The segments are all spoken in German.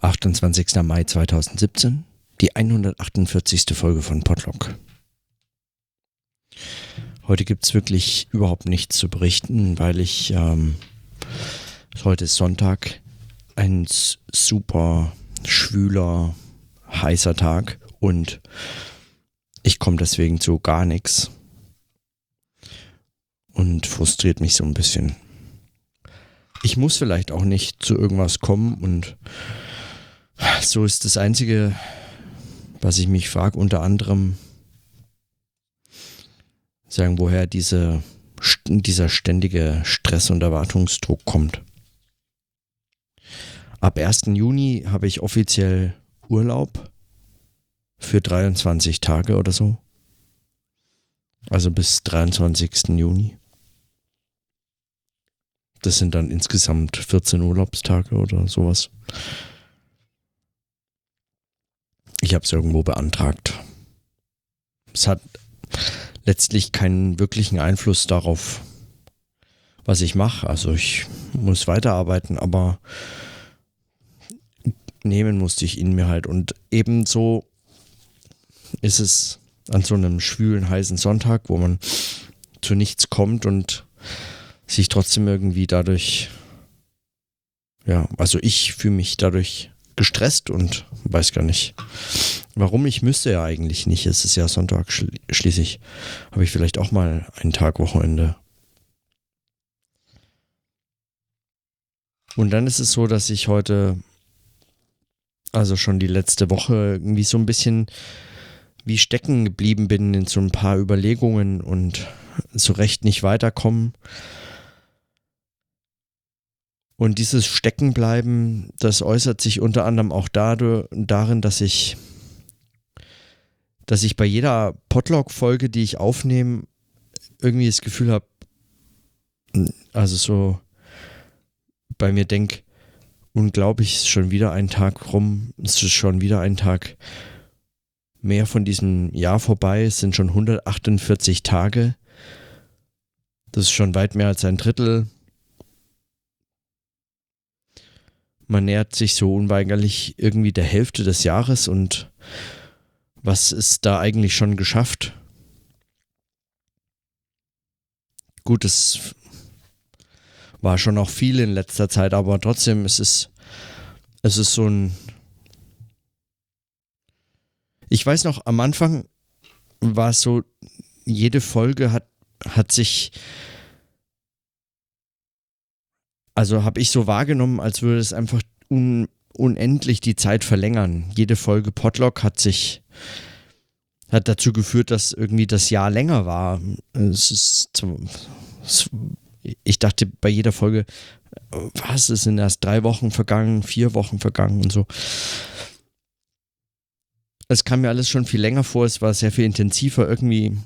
28. Mai 2017, die 148. Folge von Podlock. Heute gibt es wirklich überhaupt nichts zu berichten, weil ich, ähm, heute ist Sonntag, ein super schwüler, heißer Tag und ich komme deswegen zu gar nichts und frustriert mich so ein bisschen. Ich muss vielleicht auch nicht zu irgendwas kommen und so ist das Einzige, was ich mich frage, unter anderem, sagen, woher diese, dieser ständige Stress und Erwartungsdruck kommt. Ab 1. Juni habe ich offiziell Urlaub für 23 Tage oder so. Also bis 23. Juni. Das sind dann insgesamt 14 Urlaubstage oder sowas. Ich habe es irgendwo beantragt. Es hat letztlich keinen wirklichen Einfluss darauf, was ich mache. Also ich muss weiterarbeiten, aber nehmen musste ich ihn mir halt. Und ebenso ist es an so einem schwülen, heißen Sonntag, wo man zu nichts kommt und sich trotzdem irgendwie dadurch, ja, also ich fühle mich dadurch gestresst und weiß gar nicht, warum. Ich müsste ja eigentlich nicht. Es ist ja Sonntag schließlich. Habe ich vielleicht auch mal einen Tag Wochenende. Und dann ist es so, dass ich heute, also schon die letzte Woche, irgendwie so ein bisschen wie stecken geblieben bin in so ein paar Überlegungen und so recht nicht weiterkommen. Und dieses Steckenbleiben, das äußert sich unter anderem auch dadurch, darin, dass ich, dass ich bei jeder Podlog-Folge, die ich aufnehme, irgendwie das Gefühl habe, also so bei mir denke, unglaublich, ist schon wieder ein Tag rum, es ist schon wieder ein Tag mehr von diesem Jahr vorbei, es sind schon 148 Tage. Das ist schon weit mehr als ein Drittel man nähert sich so unweigerlich irgendwie der Hälfte des Jahres und was ist da eigentlich schon geschafft? Gut, es war schon auch viel in letzter Zeit, aber trotzdem es ist es ist so ein ich weiß noch, am Anfang war es so, jede Folge hat, hat sich also habe ich so wahrgenommen, als würde es einfach un unendlich die Zeit verlängern. Jede Folge Podlock hat sich hat dazu geführt, dass irgendwie das Jahr länger war. Es ist es, ich dachte bei jeder Folge, was, es sind erst drei Wochen vergangen, vier Wochen vergangen und so. Es kam mir alles schon viel länger vor, es war sehr viel intensiver. Irgendwie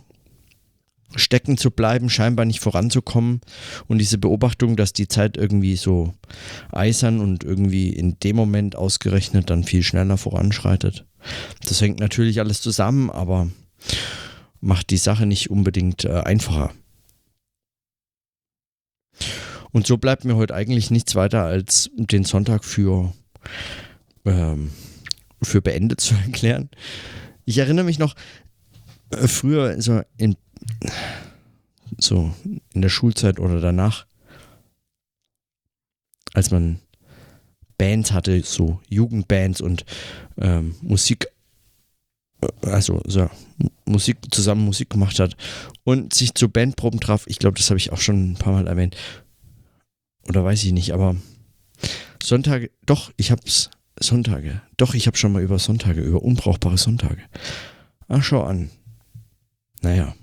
stecken zu bleiben, scheinbar nicht voranzukommen und diese Beobachtung, dass die Zeit irgendwie so eisern und irgendwie in dem Moment ausgerechnet dann viel schneller voranschreitet. Das hängt natürlich alles zusammen, aber macht die Sache nicht unbedingt äh, einfacher. Und so bleibt mir heute eigentlich nichts weiter als den Sonntag für, ähm, für beendet zu erklären. Ich erinnere mich noch, äh, früher so in so in der Schulzeit oder danach, als man Bands hatte, so Jugendbands und ähm, Musik, äh, also so Musik zusammen Musik gemacht hat und sich zu Bandproben traf. Ich glaube, das habe ich auch schon ein paar Mal erwähnt. Oder weiß ich nicht, aber Sonntage, doch, ich hab's Sonntage. Doch, ich habe schon mal über Sonntage, über unbrauchbare Sonntage. Ach, schau an. Naja.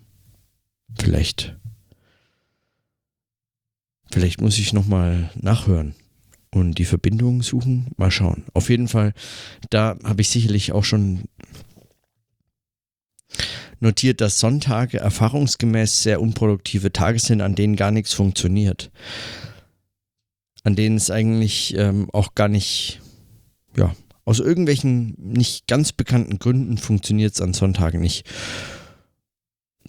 Vielleicht. Vielleicht muss ich nochmal nachhören und die Verbindung suchen. Mal schauen. Auf jeden Fall, da habe ich sicherlich auch schon notiert, dass Sonntage erfahrungsgemäß sehr unproduktive Tage sind, an denen gar nichts funktioniert. An denen es eigentlich ähm, auch gar nicht, ja, aus irgendwelchen nicht ganz bekannten Gründen funktioniert es an Sonntagen nicht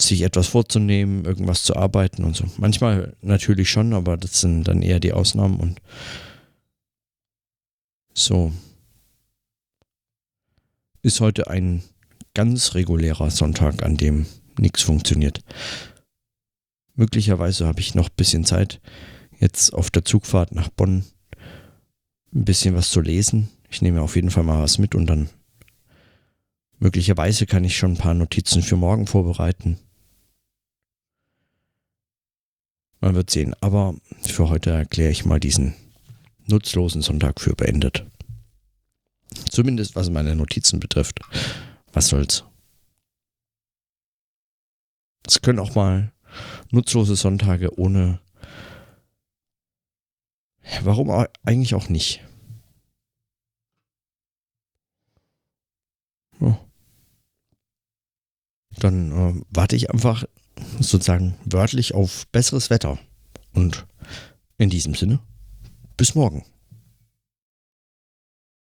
sich etwas vorzunehmen, irgendwas zu arbeiten und so. Manchmal natürlich schon, aber das sind dann eher die Ausnahmen und so. ist heute ein ganz regulärer Sonntag, an dem nichts funktioniert. Möglicherweise habe ich noch ein bisschen Zeit, jetzt auf der Zugfahrt nach Bonn ein bisschen was zu lesen. Ich nehme auf jeden Fall mal was mit und dann möglicherweise kann ich schon ein paar Notizen für morgen vorbereiten. Man wird sehen. Aber für heute erkläre ich mal diesen nutzlosen Sonntag für beendet. Zumindest was meine Notizen betrifft. Was soll's. Es können auch mal nutzlose Sonntage ohne. Warum eigentlich auch nicht? Oh. Dann äh, warte ich einfach sozusagen wörtlich auf besseres Wetter. Und in diesem Sinne, bis morgen.